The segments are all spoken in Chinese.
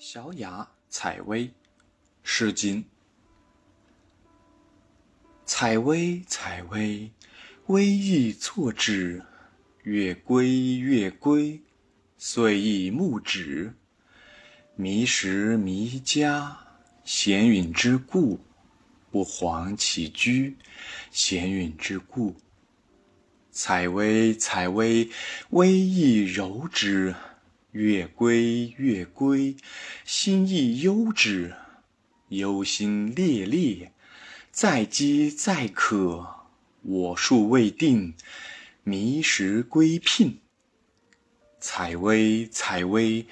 小雅采薇，《诗经》。采薇，采薇，微意错之。月归，月归，岁亦暮止。弥时弥家，闲允之故。不遑其居，闲允之故。采薇，采薇，微意柔之。月归，月归，心亦忧之。忧心烈烈，在饥在渴，我数未定，弥时归聘。采薇，采薇，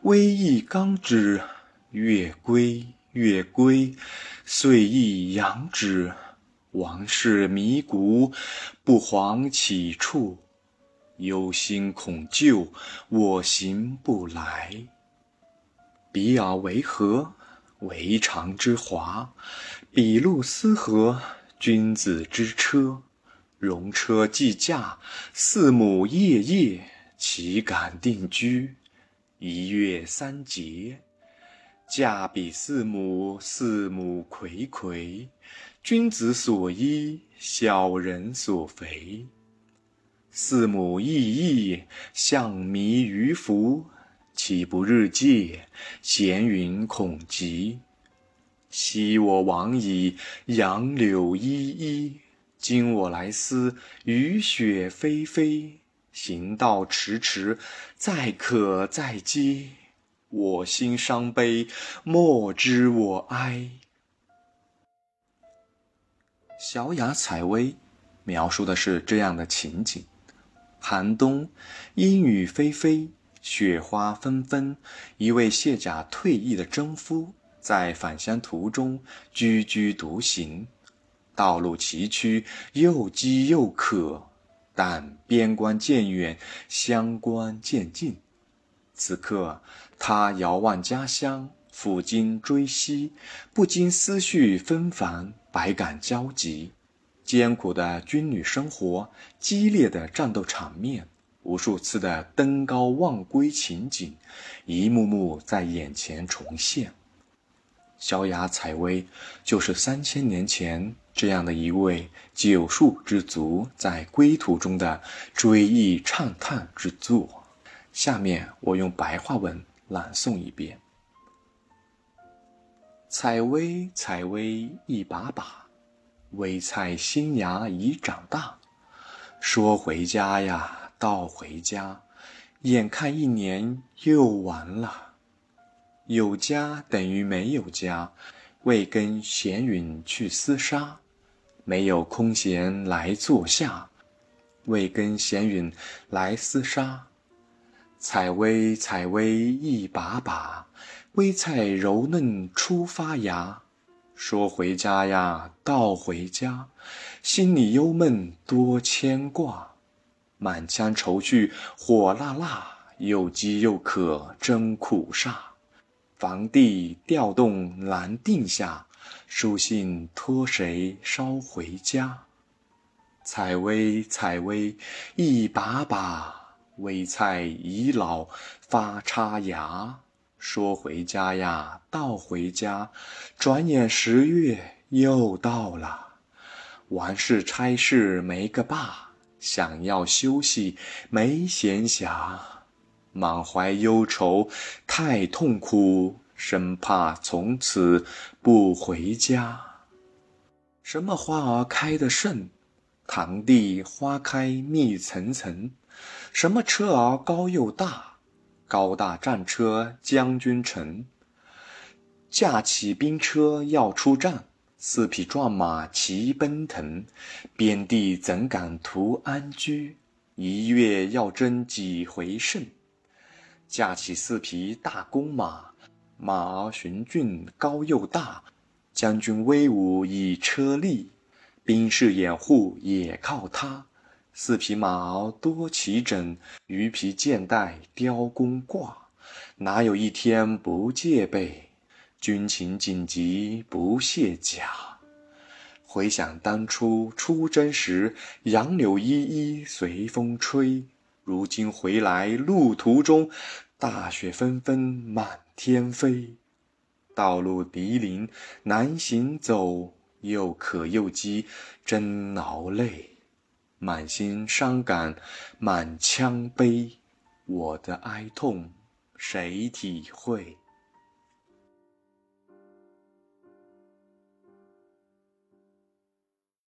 微亦刚之。月归，月归，岁亦阳之。王室弥谷，不遑起处。忧心恐旧，我行不来。比尔为何？为常之华。比路斯何？君子之车。戎车既驾，四母夜夜，岂敢定居？一月三节，驾比四母，四母睽睽。君子所依，小人所肥。四母翼翼，象弥于服。岂不日戒？闲云恐极。昔我往矣，杨柳依依。今我来思，雨雪霏霏。行道迟迟，载渴载饥。我心伤悲，莫知我哀。小雅采薇，描述的是这样的情景。寒冬，阴雨霏霏，雪花纷纷。一位卸甲退役的征夫，在返乡途中踽踽独行，道路崎岖，又饥又渴。但边关渐远，乡关渐近。此刻，他遥望家乡，抚今追昔，不禁思绪纷繁，百感交集。艰苦的军旅生活，激烈的战斗场面，无数次的登高望归情景，一幕幕在眼前重现。小雅采薇，就是三千年前这样的一位九数之族在归途中的追忆畅叹之作。下面我用白话文朗诵一遍：采薇，采薇一把把。微菜新芽已长大，说回家呀，道回家，眼看一年又完了。有家等于没有家，未跟闲云去厮杀，没有空闲来坐下，未跟闲云来厮杀。采薇，采薇一把把，微菜柔嫩初发芽。说回家呀，道回家，心里忧闷多牵挂，满腔愁绪火辣辣，又饥又渴真苦煞。房地调动难定下，书信托谁捎回家？采薇采薇一把把，微菜已老发插芽。说回家呀，道回家，转眼十月又到了。完事差事没个罢，想要休息没闲暇，满怀忧愁太痛苦，生怕从此不回家。什么花儿开得盛？堂弟花开密层层。什么车儿高又大？高大战车将军乘，驾起兵车要出战，四匹壮马齐奔腾，边地怎敢图安居？一月要争几回胜？驾起四匹大弓马，马儿雄峻高又大，将军威武以车立，兵士掩护也靠他。四匹马多齐整，鱼皮箭带雕弓挂，哪有一天不戒备？军情紧急不卸甲。回想当初出征时，杨柳依依随风吹。如今回来路途中，大雪纷纷满天飞，道路泥泞难行走，又渴又饥真劳累。满心伤感满腔悲，我的哀痛谁体会？